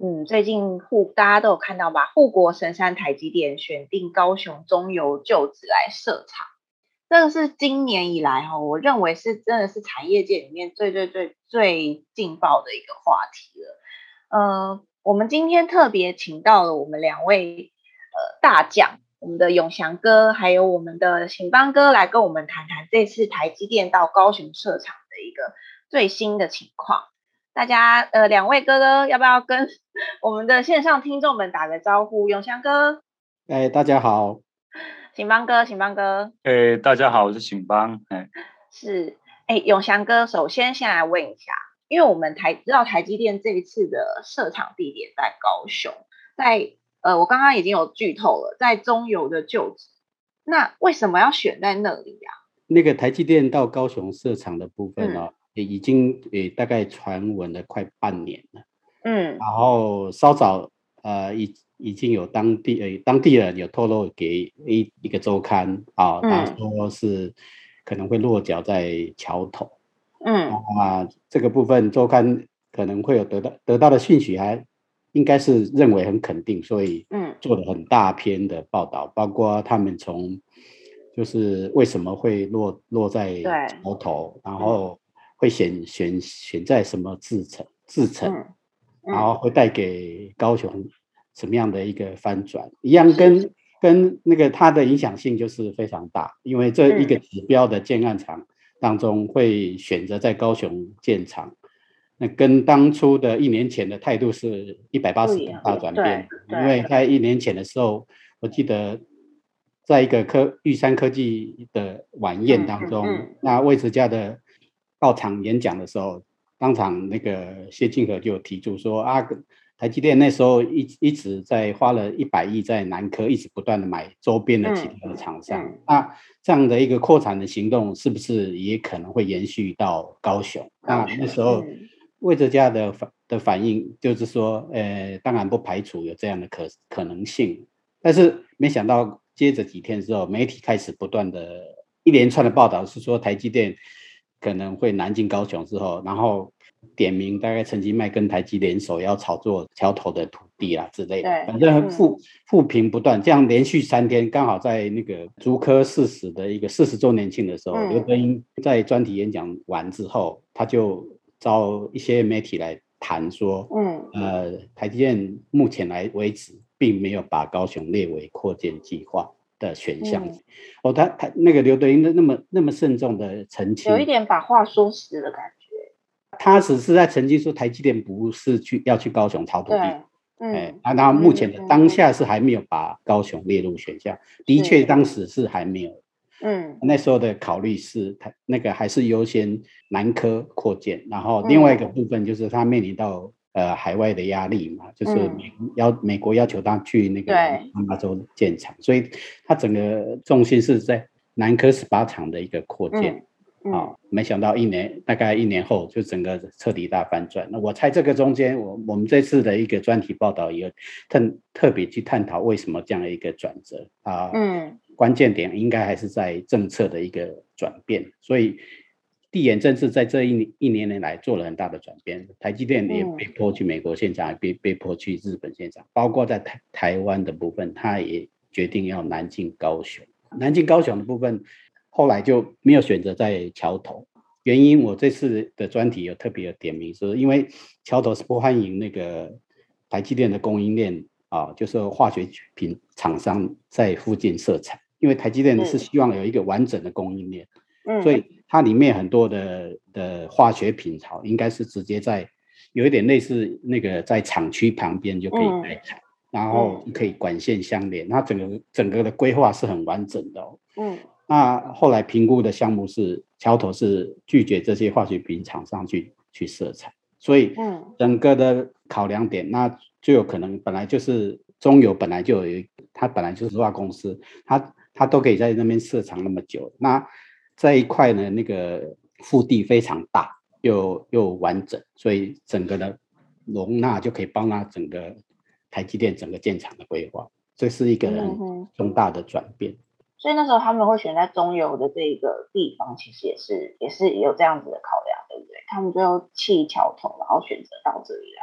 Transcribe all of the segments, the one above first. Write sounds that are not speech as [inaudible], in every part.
嗯，最近护大家都有看到吧？护国神山台积电选定高雄中油旧址来设厂，这个是今年以来哈，我认为是真的是产业界里面最最最最劲爆的一个话题了。呃，我们今天特别请到了我们两位呃大将，我们的永祥哥还有我们的信邦哥来跟我们谈谈这次台积电到高雄设厂的一个最新的情况。大家呃，两位哥哥要不要跟 [laughs] 我们的线上听众们打个招呼？永祥哥，哎，大家好。醒邦哥，醒邦哥，哎，大家好，我是醒邦。哎，是，哎，永祥哥，首先先来问一下，因为我们台知道台积电这一次的设厂地点在高雄，在呃，我刚刚已经有剧透了，在中油的旧址，那为什么要选在那里呀？那个台积电到高雄设厂的部分呢、哦？嗯已经诶大概传闻了快半年了，嗯，然后稍早呃已已经有当地诶当地人有透露给一一个周刊啊，他说是可能会落脚在桥头，嗯。啊这个部分周刊可能会有得到得到的讯息，还应该是认为很肯定，所以嗯。做了很大篇的报道，包括他们从就是为什么会落落在桥头，然后。会选选选在什么制成制程，然后会带给高雄什么样的一个翻转？一样跟跟那个它的影响性就是非常大，因为这一个指标的建案厂当中会选择在高雄建厂，那跟当初的一年前的态度是一百八十度大转变。因为在一年前的时候，我记得在一个科玉山科技的晚宴当中，那魏哲家的。到场演讲的时候，当场那个谢金河就提出说啊，台积电那时候一一直在花了一百亿在南科，一直不断的买周边的其他的厂商。嗯嗯、那这样的一个扩产的行动，是不是也可能会延续到高雄？那那时候魏哲家的反的反应就是说，呃，当然不排除有这样的可可能性。但是没想到接着几天之后，媒体开始不断的一连串的报道，是说台积电。可能会南进高雄之后，然后点名大概陈其迈跟台积联手要炒作桥头的土地啊之类的，反正负负评不断，这样连续三天，刚好在那个竹科四十的一个四十周年庆的时候，刘德英在专题演讲完之后，他就招一些媒体来谈说，嗯，呃，台积电目前来为止，并没有把高雄列为扩建计划。的选项，嗯、哦，他他那个刘德英的那么那么慎重的澄清，有一点把话说死的感觉。他只是在澄清说，台积电不是去要去高雄炒土地，嗯，哎，那他目前的当下是还没有把高雄列入选项，嗯、的确当时是还没有，嗯，那时候的考虑是他那个还是优先南科扩建，然后另外一个。部分就是他面临到。呃，海外的压力嘛，就是美要、嗯、美国要求他去那个亚洲建厂，所以他整个重心是在南科十八厂的一个扩建。啊、嗯嗯哦，没想到一年大概一年后就整个彻底大反转。那我猜这个中间，我我们这次的一个专题报道也特特别去探讨为什么这样的一个转折啊，嗯，关键点应该还是在政策的一个转变，所以。地缘政治在这一一年年来做了很大的转变，台积电也被迫去美国现场，被被迫去日本现场，包括在台台湾的部分，他也决定要南进高雄。南进高雄的部分，后来就没有选择在桥头，原因我这次的专题有特别有点名是，因为桥头是不欢迎那个台积电的供应链啊，就是化学品厂商在附近设厂，因为台积电是希望有一个完整的供应链。所以它里面很多的的化学品槽应该是直接在有一点类似那个在厂区旁边就可以开采，然后可以管线相连，它整个整个的规划是很完整的哦。嗯，那后来评估的项目是桥头是拒绝这些化学品厂商去去设厂，所以嗯整个的考量点那就有可能本来就是中油本来就有一，它本来就是石化公司，它。它都可以在那边设厂那么久。那这一块呢，那个腹地非常大，又又完整，所以整个的容纳就可以帮他整个台积电整个建厂的规划，这是一个很重大的转变。嗯所以那时候他们会选在中油的这个地方，其实也是也是有这样子的考量，对不对？他们最后弃桥头，然后选择到这里来。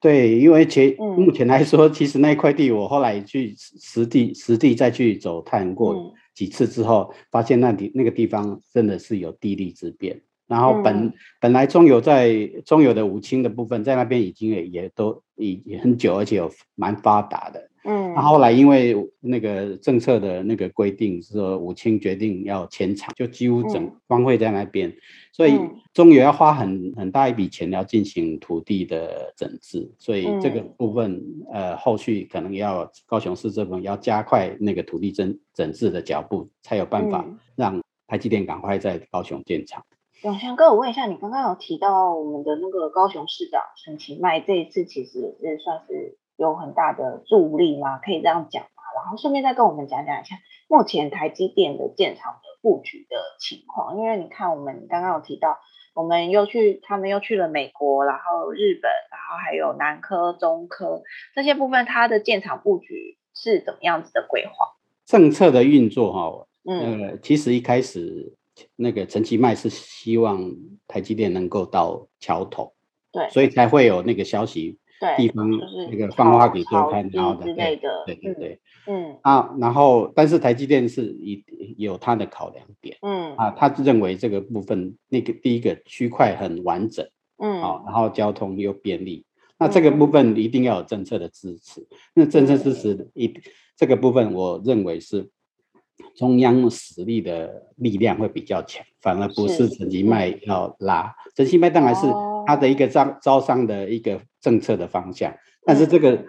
对，因为其目前来说，嗯、其实那一块地，我后来去实地实地再去走探过几次之后，嗯、发现那里那个地方真的是有地利之便。然后本、嗯、本来中油在中油的武清的部分，在那边已经也也都已也很久，而且有蛮发达的。嗯，那后来因为那个政策的那个规定，是说武清决定要迁厂，就几乎整荒废在那边，嗯、所以中原要花很很大一笔钱要进行土地的整治，所以这个部分、嗯、呃后续可能要高雄市这边要加快那个土地整整治的脚步，才有办法让台积电赶快在高雄建厂。永祥哥，我问一下，你刚刚有提到我们的那个高雄市长陈其迈，这一次其实也是算是。有很大的助力吗？可以这样讲吗？然后顺便再跟我们讲讲一下目前台积电的建厂的布局的情况。因为你看，我们刚刚有提到，我们又去，他们又去了美国，然后日本，然后还有南科、中科这些部分，它的建厂布局是怎么样子的规划？政策的运作哈，嗯、呃，其实一开始那个陈其迈是希望台积电能够到桥头，对，所以才会有那个消息。地方那个放花给周刊，然后的对对对对，嗯啊，然后但是台积电是有有它的考量点，嗯啊，他认为这个部分那个第一个区块很完整，嗯。啊，然后交通又便利，那这个部。分一定要有政策的支持，那政策支持一这个部分我认为是中央实力的力量会比较强，反而不是陈其迈要拉，陈其迈当然是。他的一个招招商的一个政策的方向，但是这个、嗯、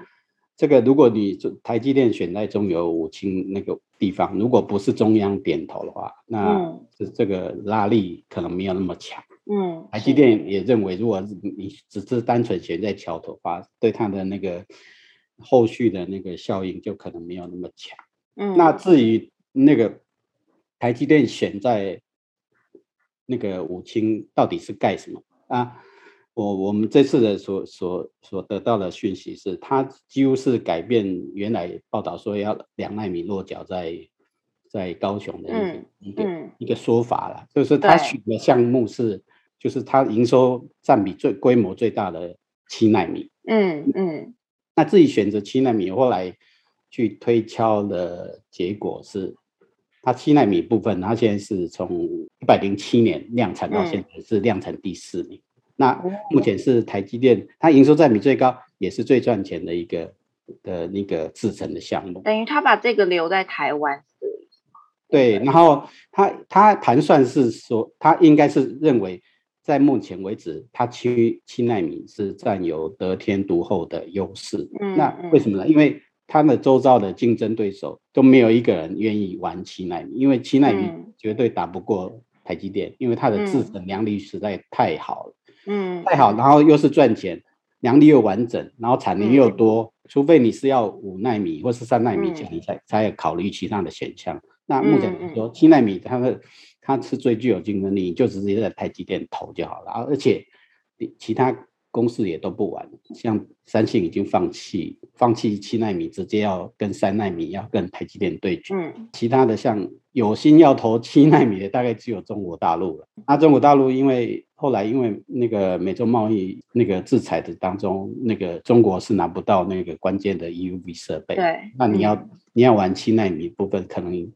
这个，如果你台积电选在中油武清那个地方，如果不是中央点头的话，那这这个拉力可能没有那么强。嗯，台积电也认为，如果你只是单纯选在桥头对它的那个后续的那个效应就可能没有那么强。嗯，那至于那个台积电选在那个武清到底是盖什么啊？我我们这次的所所所得到的讯息是，它几乎是改变原来报道说要两纳米落脚在在高雄的一个、嗯、一个、嗯、一个说法了，就是他选的项目是，就是它营收占比最规模最大的七纳米。嗯嗯，嗯那自己选择七纳米，后来去推敲的结果是，它七纳米部分，它现在是从一百零七年量产到现在是量产第四名。嗯那目前是台积电，它营收占比最高，也是最赚钱的一个的那个制成的项目。等于他把这个留在台湾，对。然后他他盘算是说，他应该是认为，在目前为止，他七七纳米是占有得天独厚的优势。嗯。那为什么呢？因为他们周遭的竞争对手都没有一个人愿意玩七纳米，因为七纳米绝对打不过台积电，因为它的制程良率实在太好了。嗯，太好，然后又是赚钱，良率又完整，然后产能又多，嗯、除非你是要五纳米或是三纳米，你才、嗯、才有考虑其他的选项。那目前来说，七纳米它的它是最具有竞争力，就直接在台积电投就好了，而且其他。公司也都不玩，像三星已经放弃放弃七纳米，直接要跟三纳米要跟台积电对决。嗯，其他的像有心要投七纳米的，大概只有中国大陆了。那中国大陆因为后来因为那个美洲贸易那个制裁的当中，那个中国是拿不到那个关键的 EUV 设备。对，那你要你要玩七纳米部分，可能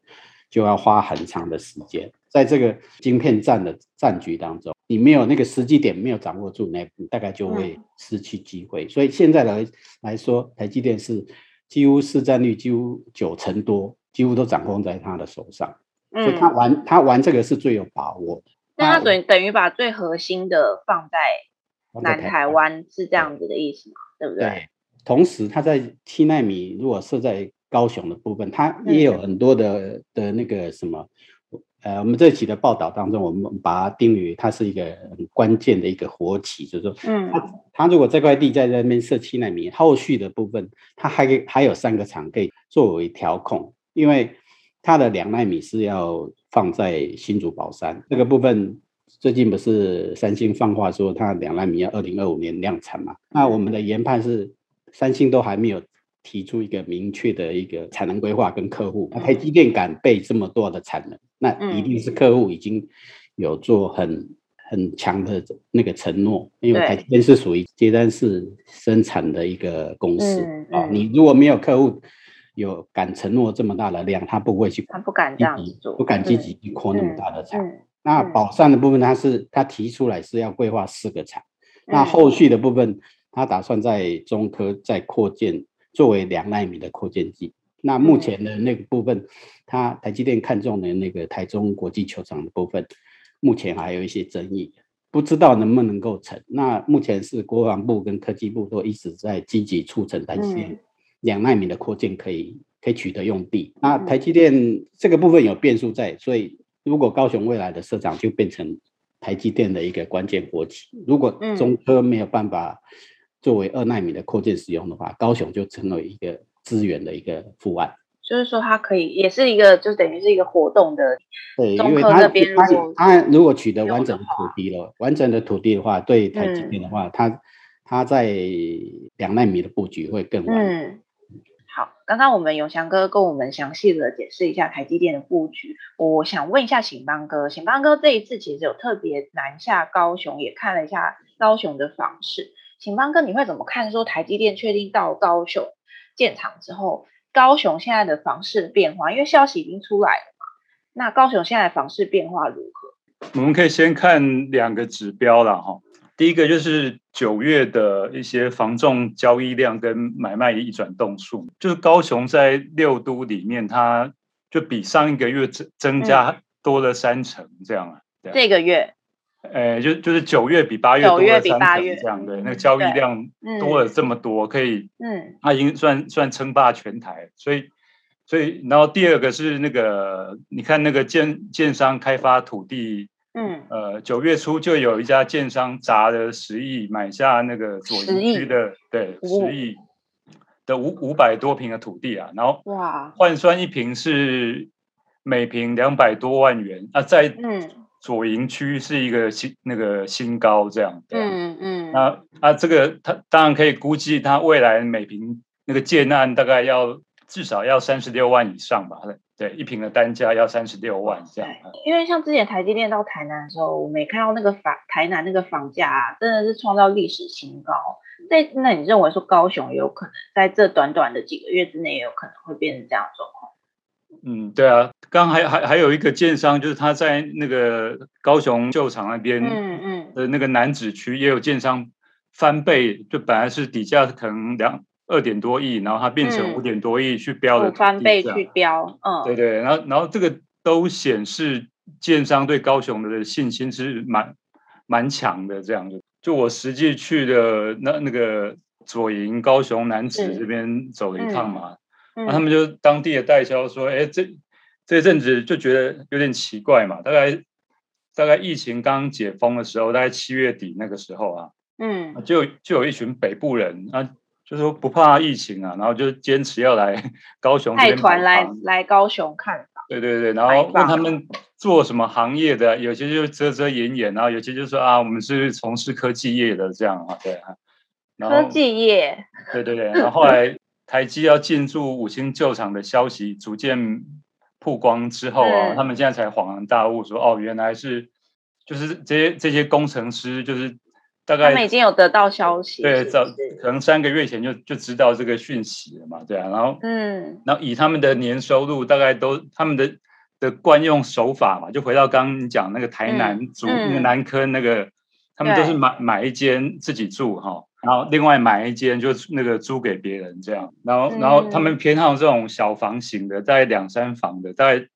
就要花很长的时间。在这个晶片战的战局当中，你没有那个时机点，没有掌握住，那你大概就会失去机会。嗯、所以现在来来说，台积电是几乎市占率几乎九成多，几乎都掌控在他的手上。嗯、所以他玩他玩这个是最有把握的。那他等等于把最核心的放在南台湾，是这样子的意思吗？对，对不对？对。同时，他在七纳米如果设在高雄的部分，他也有很多的、嗯、的那个什么。呃，我们这期的报道当中，我们把它定义为它是一个很关键的一个活期，就是说，嗯，它它如果这块地在那边设七纳米，后续的部分它还可以还有三个厂可以作为调控，因为它的两纳米是要放在新竹宝山这个部分。最近不是三星放话说它两纳米要二零二五年量产嘛？那我们的研判是三星都还没有提出一个明确的一个产能规划跟客户。那台积电敢备这么多的产能，那一定是客户已经有做很很强的那个承诺，因为台积电是属于接单式生产的一个公司啊。你如果没有客户有敢承诺这么大的量，他不会去，他不敢这样做，不敢积极去扩那么大的产。那宝山的部分，他是他提出来是要规划四个厂，那后续的部分，他打算在中科再扩建，作为两纳米的扩建剂。那目前的那个部分，它台积电看中的那个台中国际球场的部分，目前还有一些争议，不知道能不能够成。那目前是国防部跟科技部都一直在积极促成台积电两纳米的扩建可以可以取得用地。那台积电这个部分有变数在，所以。如果高雄未来的社长就变成台积电的一个关键国企，如果中科没有办法作为二纳米的扩建使用的话，高雄就成为一个资源的一个副案。就是说，它可以也是一个，就等于是一个活动的。对，因为它它它如果取得完整的土地了，完整的土地的话，对台积电的话，它它在两纳米的布局会更完。好，刚刚我们永祥哥跟我们详细的解释一下台积电的布局。我想问一下醒邦哥，醒邦哥这一次其实有特别南下高雄，也看了一下高雄的房市。醒邦哥，你会怎么看？说台积电确定到高雄建厂之后，高雄现在的房市变化，因为消息已经出来了嘛。那高雄现在的房市变化如何？我们可以先看两个指标了哈。第一个就是九月的一些房仲交易量跟买卖移转动数，就是高雄在六都里面，它就比上一个月增增加多了三成这样啊。嗯、这个月，呃，就就是九月比八月多了三成这样，对，那个交易量多了这么多，可以，嗯，它已经算算称霸全台，所以所以然后第二个是那个，你看那个建建商开发土地。嗯，呃，九月初就有一家建商砸了十亿买下那个左营区的，对，十亿的五五百多平的土地啊，然后哇，换算一平是每平两百多万元啊，在左营区是一个新那个新高这样，嗯嗯，那啊这个他当然可以估计它未来每平那个建案大概要至少要三十六万以上吧。对，一平的单价要三十六万这样。因为像之前台积电到台南的时候，我们也看到那个房台南那个房价啊，真的是创造历史新高。那那你认为说高雄有可能在这短短的几个月之内，也有可能会变成这样的状况？嗯，对啊，刚还还还有一个建商，就是他在那个高雄旧厂那边，嗯嗯的那个南子区也有建商翻倍，就本来是底价可能两。二点多亿，然后它变成五点多亿去标的，翻倍去标，嗯，对对，然后然后这个都显示建商对高雄的信心是蛮蛮强的，这样子。就我实际去的那那个左营高雄南子这边走了一趟嘛，嗯嗯、然后他们就当地的代销说，哎，这这阵子就觉得有点奇怪嘛，大概大概疫情刚解封的时候，大概七月底那个时候啊，嗯，就就有一群北部人啊。就是说不怕疫情啊，然后就坚持要来高雄带团来来高雄看房。对对对，然后问他们做什么行业的，有些就遮遮掩掩，然后有些就说啊，我们是从事科技业的这样啊，对啊。科技业。对对对，然后后来台积要进驻五星旧厂的消息逐渐曝光之后啊，他们现在才恍然大悟说，哦，原来是就是这些这些工程师就是。大概他们已经有得到消息，对，早可能三个月前就就知道这个讯息了嘛，对啊，然后嗯，然后以他们的年收入，大概都他们的的惯用手法嘛，就回到刚刚你讲那个台南租、嗯、那个南科那个，嗯、他们都是买买一间自己住哈，然后另外买一间就那个租给别人这样，然后然后他们偏好这种小房型的，大概两三房的，大概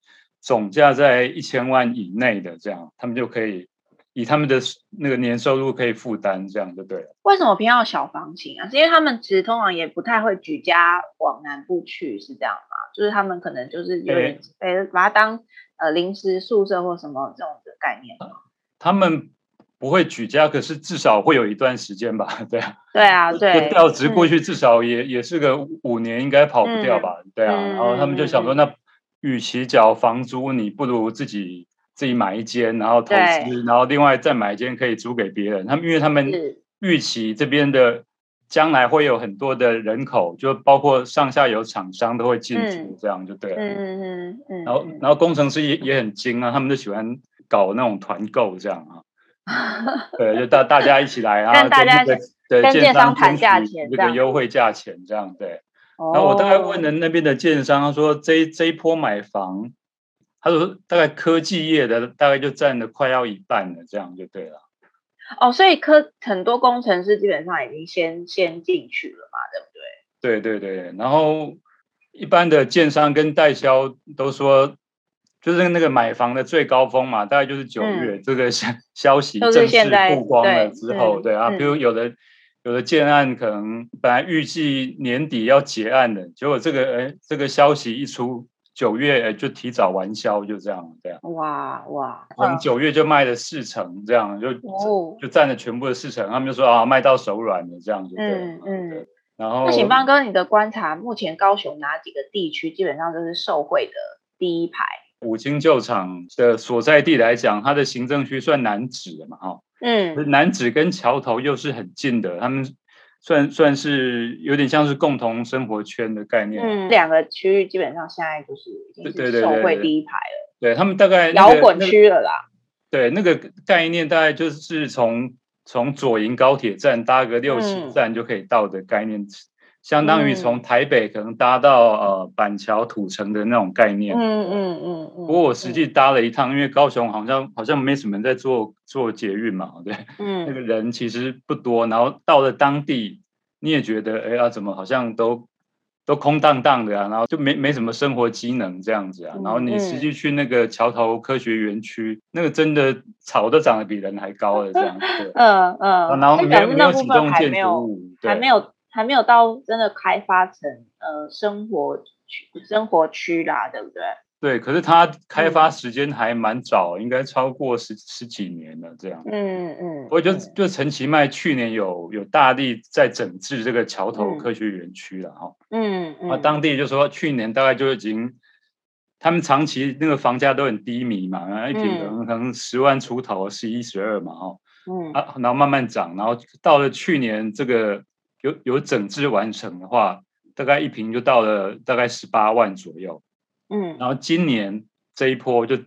总价在一千万以内的这样，他们就可以。以他们的那个年收入可以负担，这样就对了。为什么偏好小房型啊？是因为他们其实通常也不太会举家往南部去，是这样吗？就是他们可能就是有点诶，把它当呃临时宿舍或什么这种的概念。他们不会举家，可是至少会有一段时间吧？[laughs] 对啊，对啊，对。调职过去至少也、嗯、也是个五年，应该跑不掉吧？对啊。嗯、然后他们就想说，那与其缴房租，你不如自己自己买一间，然后投资，然后另外再买一间可以租给别人。他们因为他们预期这边的将来会有很多的人口，就包括上下游厂商都会进驻，这样就对了。嗯嗯嗯。然后然后工程师也也很精啊，他们就喜欢搞那种团购这样啊。[laughs] 对，就大大家一起来啊，跟大家跟建商谈价钱，这个优惠价钱这样对。然后我大概问了那边的建商，他说这这一波买房，他说大概科技业的大概就占了快要一半了，这样就对了。哦，所以科很多工程师基本上已经先先进去了嘛，对不对？对对对，然后一般的建商跟代销都说。就是那个买房的最高峰嘛，大概就是九月，这个消消息正式曝光了之后，对啊，比如有的有的建案可能本来预计年底要结案的，结果这个哎这个消息一出，九月哎就提早完销，就这样这样。哇哇，可能九月就卖了四成，这样就就占了全部的四成，他们就说啊卖到手软了，这样就对。嗯嗯。然后，那请方哥，你的观察，目前高雄哪几个地区基本上都是受惠的第一排？五金旧厂的所在地来讲，它的行政区算楠梓的嘛，哈，嗯，楠梓跟桥头又是很近的，他们算算是有点像是共同生活圈的概念。嗯，两个区域基本上现在就是已经是受惠第一排了。对，他们大概摇滚区了啦。对，那个概念大概就是从从左营高铁站搭个六七站就可以到的概念。相当于从台北可能搭到呃板桥土城的那种概念。嗯嗯嗯。不过我实际搭了一趟，因为高雄好像好像没什么人在做做捷运嘛，对。嗯。[laughs] 那个人其实不多，然后到了当地，你也觉得哎呀，怎么好像都都空荡荡的啊，然后就没没什么生活机能这样子啊。然后你实际去那个桥头科学园区，那个真的草都长得比人还高了这样子。[laughs] 嗯嗯。然后没有没有几栋建筑物，还没有。还没有到真的开发成呃生活区生活区啦，对不对？对，可是它开发时间还蛮早，嗯、应该超过十十几年了这样。嗯嗯。我觉得就陈其迈去年有有大力在整治这个桥头科学园区了哈。嗯嗯。啊，当地就说去年大概就已经，他们长期那个房价都很低迷嘛，然后一平可能可能十万出头，十一十二嘛哈。嗯。啊，然后慢慢涨，然后到了去年这个。有有整治完成的话，大概一瓶就到了大概十八万左右，嗯，然后今年这一波就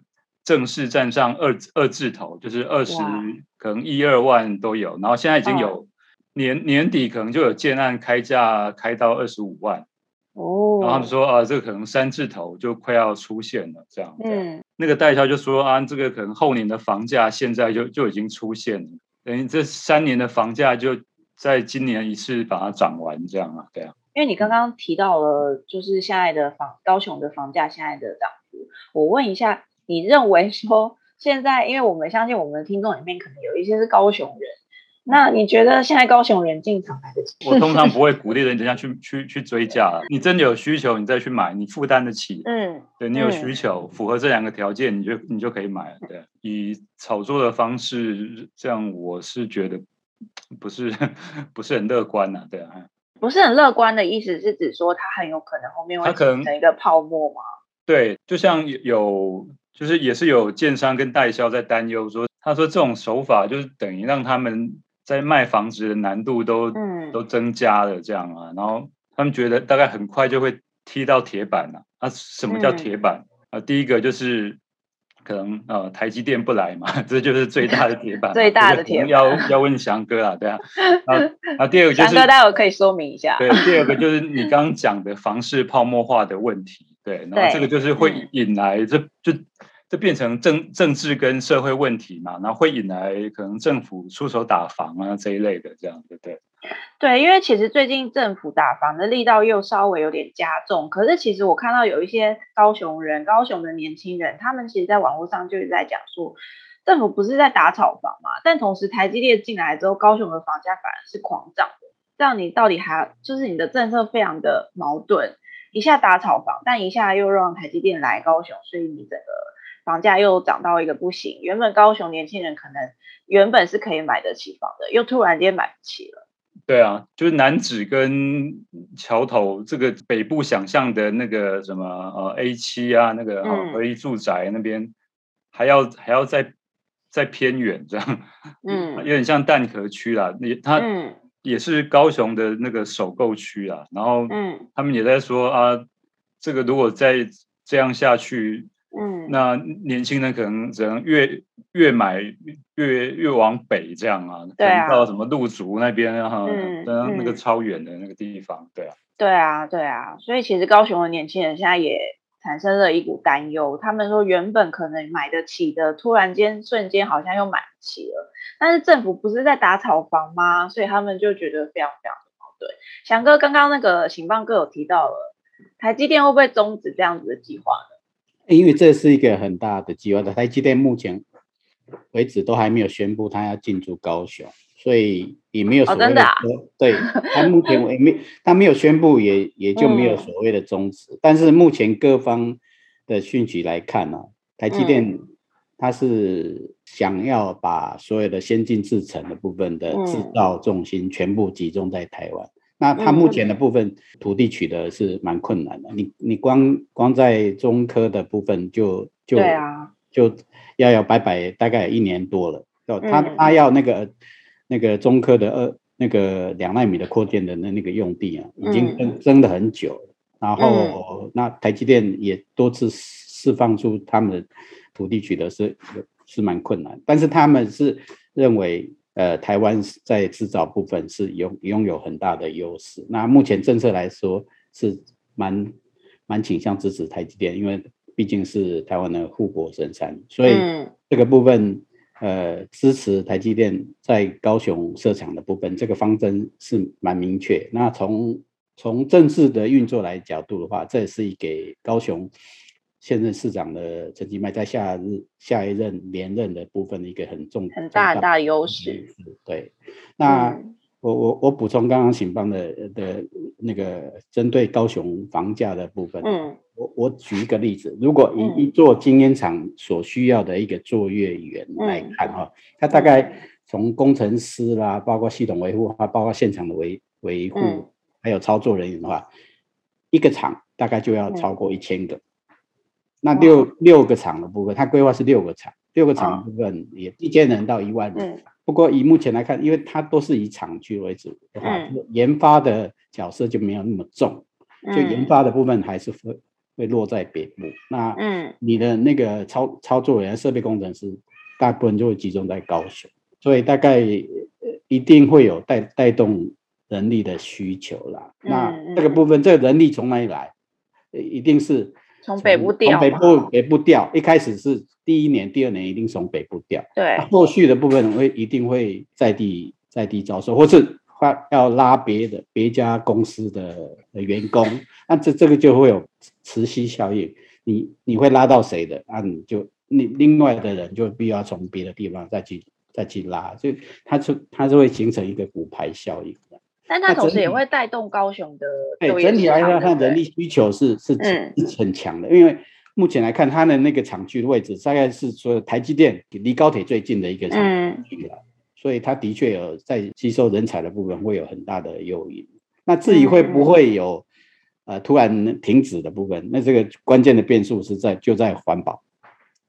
正式站上二二字头，就是二十可能一二万都有，然后现在已经有年年底可能就有建案开价开到二十五万，哦，然后他们说啊，这个可能三字头就快要出现了，这样，嗯，那个代销就说啊，这个可能后年的房价现在就就已经出现了，等于这三年的房价就。在今年一次把它涨完，这样啊，对啊。因为你刚刚提到了，就是现在的房，高雄的房价现在的涨幅，我问一下，你认为说现在，因为我们相信我们的听众里面可能有一些是高雄人，那你觉得现在高雄人进场来得及？我通常不 [laughs] 会鼓励人家去去去追价，你真的有需求，你再去买，你负担得起，嗯，对你有需求，符合这两个条件，你就你就可以买了，对。以炒作的方式，这样我是觉得。不是 [laughs] 不是很乐观呐、啊，对啊，不是很乐观的意思是指说它很有可能后面会形成一个泡沫吗？对，就像有就是也是有建商跟代销在担忧说，他说这种手法就是等于让他们在卖房子的难度都、嗯、都增加了这样啊，然后他们觉得大概很快就会踢到铁板了啊，啊，什么叫铁板、嗯、啊？第一个就是。可能呃，台积电不来嘛，[laughs] 这就是最大的铁板。最大的铁板要要问翔哥啊，对啊。[laughs] 啊，第二个就是翔哥，待会可以说明一下。对，第二个就是你刚刚讲的房市泡沫化的问题，对，然后这个就是会引来这就这变成政政治跟社会问题嘛，然后会引来可能政府出手打房啊这一类的这样，对不对？对，因为其实最近政府打房的力道又稍微有点加重，可是其实我看到有一些高雄人、高雄的年轻人，他们其实在网络上就是在讲说，政府不是在打炒房嘛，但同时台积电进来之后，高雄的房价反而是狂涨的，这样你到底还就是你的政策非常的矛盾，一下打炒房，但一下又让台积电来高雄，所以你整个房价又涨到一个不行，原本高雄年轻人可能原本是可以买得起房的，又突然间买不起了。对啊，就是楠梓跟桥头这个北部想象的那个什么呃 A 七啊，那个合一住宅那边还要还要再再偏远这样，嗯，有点像蛋壳区啦。也它也是高雄的那个首购区啊。然后嗯，他们也在说啊，这个如果再这样下去。嗯，那年轻人可能只能越越买越越往北这样啊，对啊，到什么路竹那边哈，嗯，那个超远的那个地方，对啊，对啊，对啊，所以其实高雄的年轻人现在也产生了一股担忧，他们说原本可能买得起的，突然间瞬间好像又买不起了，但是政府不是在打炒房吗？所以他们就觉得非常非常的矛盾。翔哥刚刚那个醒棒哥有提到了，台积电会不会终止这样子的计划呢？因为这是一个很大的计划的，台积电目前为止都还没有宣布他要进驻高雄，所以也没有所谓的、哦、的、啊、对，他目前也没他没有宣布也，也也就没有所谓的终止。嗯、但是目前各方的讯息来看呢、啊，台积电它是想要把所有的先进制程的部分的制造重心全部集中在台湾。那它目前的部分土地取得是蛮困难的，你你光光在中科的部分就就对啊，就要要摆摆大概一年多了，哦，他他要那个那个中科的二那个两纳米的扩建的那那个用地啊，已经争争了很久了，然后那台积电也多次释放出他们的土地取得是是蛮困难，但是他们是认为。呃，台湾在制造部分是拥拥有很大的优势。那目前政策来说是蛮蛮倾向支持台积电，因为毕竟是台湾的护国神山，所以这个部分呃支持台积电在高雄设厂的部分，这个方针是蛮明确。那从从政治的运作来角度的话，这也是给高雄。现任市长的陈其迈在下日下一任连任的部分的一个很重很大很大的优势。对，那、嗯、我我我补充刚刚醒邦的的那个针对高雄房价的部分，嗯，我我举一个例子，如果以一座晶圆厂所需要的一个作业员来看哈，他、嗯、大概从工程师啦，包括系统维护啊，包括现场的维维护，嗯、还有操作人员的话，一个厂大概就要超过一千个。嗯那六六个厂的部分，它规划是六个厂，六个厂的部分也一千人到一万人。不过以目前来看，因为它都是以厂区为主的话，研发的角色就没有那么重，就研发的部分还是会会落在北部。那嗯，你的那个操操作员、设备工程师，大部分就会集中在高雄，所以大概一定会有带带动人力的需求啦。那这个部分，这个人力从哪里来？一定是。从北部调，从北部北部调，一开始是第一年、第二年一定从北部调，对，后续的部分会一定会在地在地招收，或是要拉别的别家公司的员工，那这这个就会有磁吸效应，你你会拉到谁的，啊，你就你另外的人就必须要从别的地方再去再去拉，所以它就它就会形成一个骨牌效应。但它同时也会带动高雄的。对，整体来说，它人力需求是是是很强的。因为目前来看，它的那个厂区的位置，大概是说台积电离高铁最近的一个厂区了，所以它的确有在吸收人才的部分会有很大的诱因。那至于会不会有呃突然停止的部分，那这个关键的变数是在就在环保，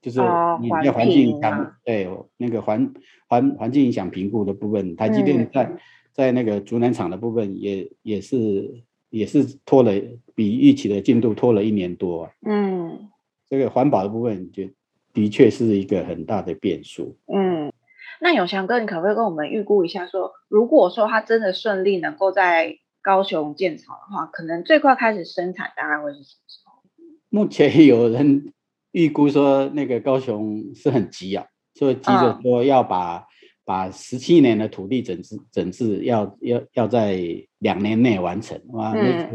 就是你要环境影响，对那个环环环境影响评估的部分，台积电在。在那个竹南厂的部分也也是也是拖了比预期的进度拖了一年多啊。嗯，这个环保的部分就的确是一个很大的变数。嗯，那永祥哥，你可不可以跟我们预估一下说，说如果说他真的顺利能够在高雄建厂的话，可能最快开始生产大概会是什么时候？目前有人预估说那个高雄是很急啊，所以急着说要把。把十七年的土地整治整治要要要在两年内完成哇，那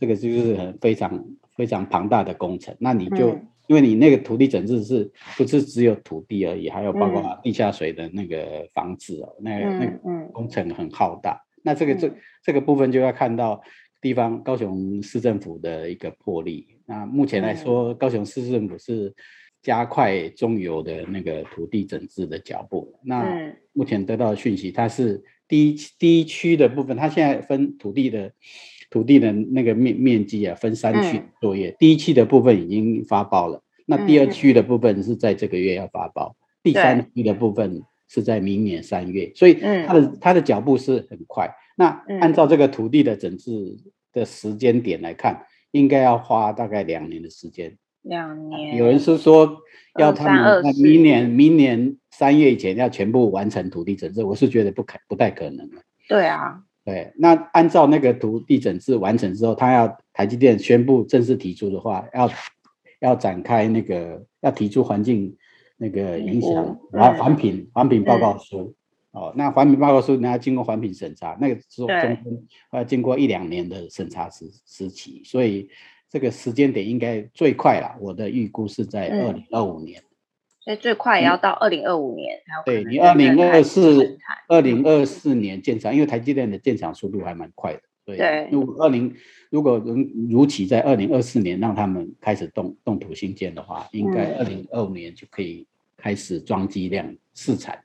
这个就是很非常非常庞大的工程。那你就因为你那个土地整治是不是只有土地而已，还有包括地下水的那个防治哦，那那个工程很浩大。那这个这这个部分就要看到地方高雄市政府的一个魄力。那目前来说，高雄市政府是。加快中油的那个土地整治的脚步。那目前得到的讯息，它是第一第一区的部分，它现在分土地的土地的那个面面积啊，分三区作业。嗯、第一期的部分已经发包了，那第二区的部分是在这个月要发包，嗯、第三区的部分是在明年三月，所以它的、嗯、它的脚步是很快。那按照这个土地的整治的时间点来看，应该要花大概两年的时间。两年，有人是说要他们明年明年三月以前要全部完成土地整治，我是觉得不可不太可能。对啊，对，那按照那个土地整治完成之后，他要台积电宣布正式提出的话，要要展开那个要提出环境那个影响，然后环评环评报告书。哦，那环评报告书你要经过环评审查，那个之后中间要经过一两年的审查时时期，所以。这个时间点应该最快了，我的预估是在二零二五年，所以最快也要到二零二五年。对，你二零二四、二零二四年建厂，因为台积电的建厂速度还蛮快的。对，如果二零如果能如期在二零二四年让他们开始动动土兴建的话，应该二零二五年就可以开始装机量试产。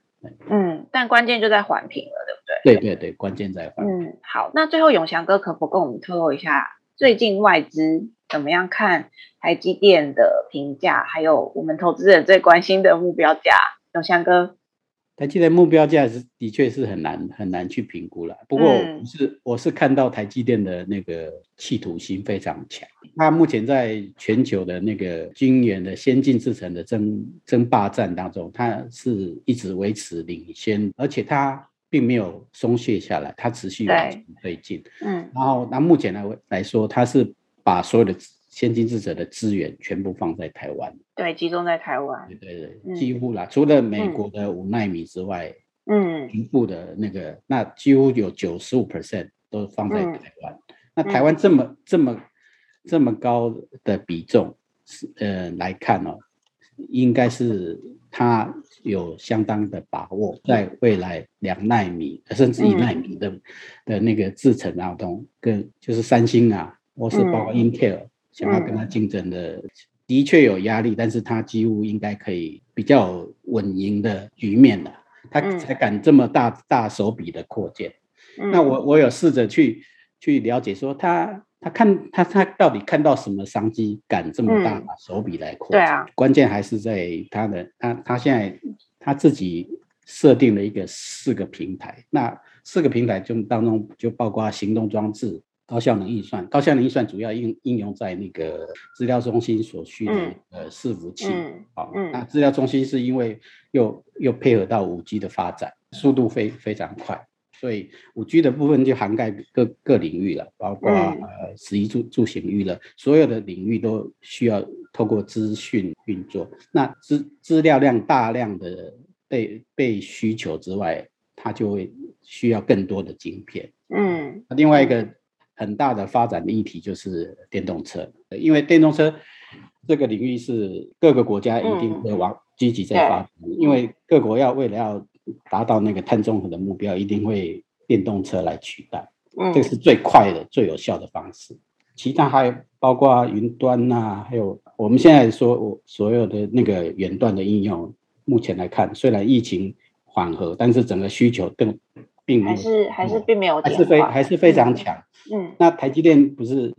嗯，但关键就在环评了，对不对？对对对，关键在环评。嗯，好，那最后永祥哥可否跟我们透露一下？最近外资怎么样看台积电的评价？还有我们投资人最关心的目标价，永祥哥。台积电目标价是的确是很难很难去评估了。不过我是、嗯、我是看到台积电的那个企图心非常强。它目前在全球的那个晶圆的先进制程的争争霸战当中，它是一直维持领先，而且它。并没有松懈下来，它持续往前推进。嗯，然后那目前来来说，它是把所有的先进制者的资源全部放在台湾，对，集中在台湾。对对对，嗯、几乎啦，除了美国的五奈米之外，嗯，局部的那个，那几乎有九十五 percent 都放在台湾。嗯、那台湾这么、嗯、这么这么高的比重，是呃来看哦，应该是它。有相当的把握，在未来两奈米甚至一奈米的、嗯、的那个制程当中，跟就是三星啊，或是包括 Intel 想要跟他竞争的，嗯、的确有压力，但是他几乎应该可以比较稳赢的局面了，他才敢这么大大手笔的扩建。嗯、那我我有试着去去了解说他。他看他他到底看到什么商机，敢这么大把手笔来扩、嗯？对啊，关键还是在他的他他现在他自己设定了一个四个平台，那四个平台就当中就包括行动装置、高效能运算。高效能运算主要应应用在那个资料中心所需的呃伺服器。好，那资料中心是因为又又配合到五 G 的发展，速度非非常快。所以五 G 的部分就涵盖各各领域了，包括呃，食衣住住行娱乐，所有的领域都需要透过资讯运作。那资资料量大量的被被需求之外，它就会需要更多的晶片。嗯，另外一个很大的发展的议题就是电动车，因为电动车这个领域是各个国家一定会往积极在发展，因为各国要为了要达到那个碳中和的目标，一定会电动车来取代，嗯，这个是最快的、最有效的方式。其他还有包括云端呐、啊，还有我们现在说我所有的那个远端的应用，目前来看，虽然疫情缓和，但是整个需求更并没有，还是还是并没有，还是非还是非常强。嗯，那台积电不是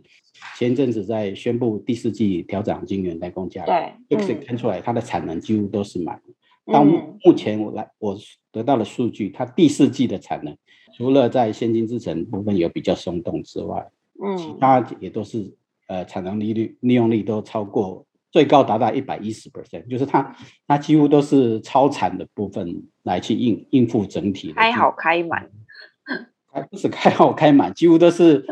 前阵子在宣布第四季调涨晶圆代工价，对，就可以看出来它的产能几乎都是满。到目前我来我得到的数据，它第四季的产能，除了在先进制程部分有比较松动之外，嗯，其他也都是呃产能利率利用率都超过最高达到一百一十 percent，就是它它几乎都是超产的部分来去应应付整体的开好开满，还不是开好开满，几乎都是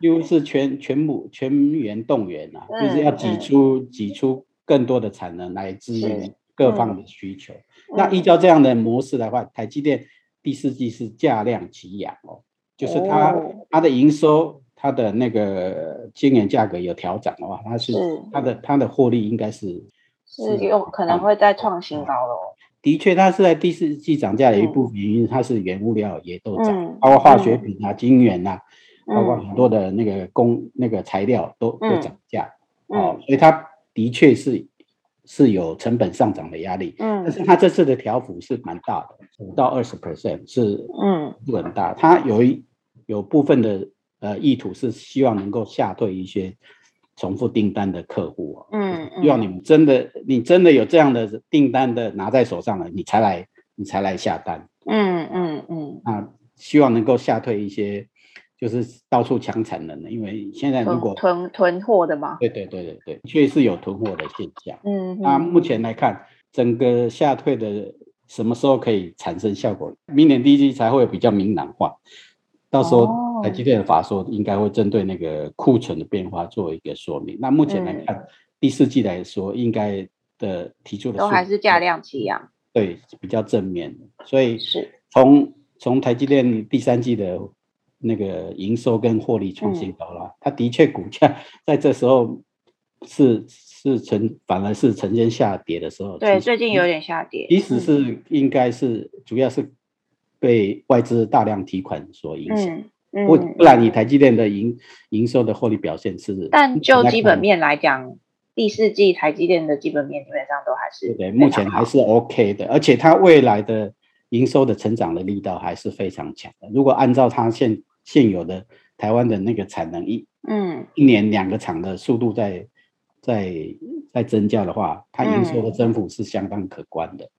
几乎是全全部全员动员啊，就是要挤出挤出更多的产能来支援。各方的需求，嗯、那依照这样的模式的话，嗯、台积电第四季是价量齐扬哦，就是它、哦、它的营收，它的那个晶圆价格有调整的话，它是，是。它的它的获利应该是是有可能会再创新高的哦。的确，它是在第四季涨价的一部分原因，嗯、它是原物料也都涨，嗯、包括化学品啊、晶圆啊，嗯、包括很多的那个工那个材料都都涨价哦，嗯、所以它的确是。是有成本上涨的压力，嗯，但是它这次的调幅是蛮大的，五到二十 percent 是，嗯，不很大。它有一有部分的呃意图是希望能够吓退一些重复订单的客户，嗯，希望你们真的你真的有这样的订单的拿在手上了，你才来你才来下单，嗯嗯嗯，啊，希望能够吓退一些。就是到处抢产能的，因为现在如果囤囤货的嘛，对对对对对，确实是有囤货的现象。嗯，那目前来看，整个下退的什么时候可以产生效果？明年第一季才会比较明朗化，到时候台积电的法说应该会针对那个库存的变化做一个说明。那目前来看，嗯、第四季来说，应该的提出的都还是价量齐扬，对，比较正面。所以是从从台积电第三季的。那个营收跟获利创新高了，它的确股价 [laughs] 在这时候是是呈反而是呈现下跌的时候。对，最近有点下跌。其实是应该是主要是被外资大量提款所影响，不不然你台积电的营营收的获利表现是。但就基本面来讲，第四季台积电的基本面基本上都还是对，目前还是 OK 的，而且它未来的营收的成长的力道还是非常强的。如果按照它现现有的台湾的那个产能一，嗯，一年两个厂的速度在在在增加的话，它营收的增幅是相当可观的。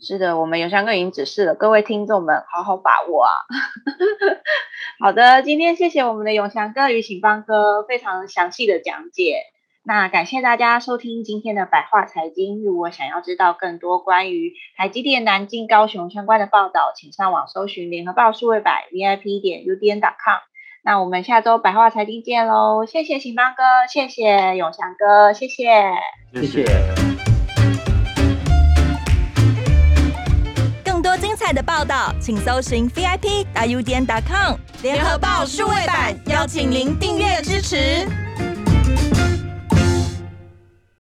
是的，我们永祥哥已经指示了，各位听众们好好把握啊。[laughs] 好的，今天谢谢我们的永祥哥与醒邦哥非常详细的讲解。那感谢大家收听今天的百话财经。如果想要知道更多关于台积电南京、高雄相关的报道，请上网搜寻联合报数位版 VIP 点 UDN.com。那我们下周百话财经见喽！谢谢醒邦哥，谢谢永祥哥，谢谢，谢谢。彩的报道，请搜寻 VIP 大 UDN.com 联合报数位版，邀请您订阅支持。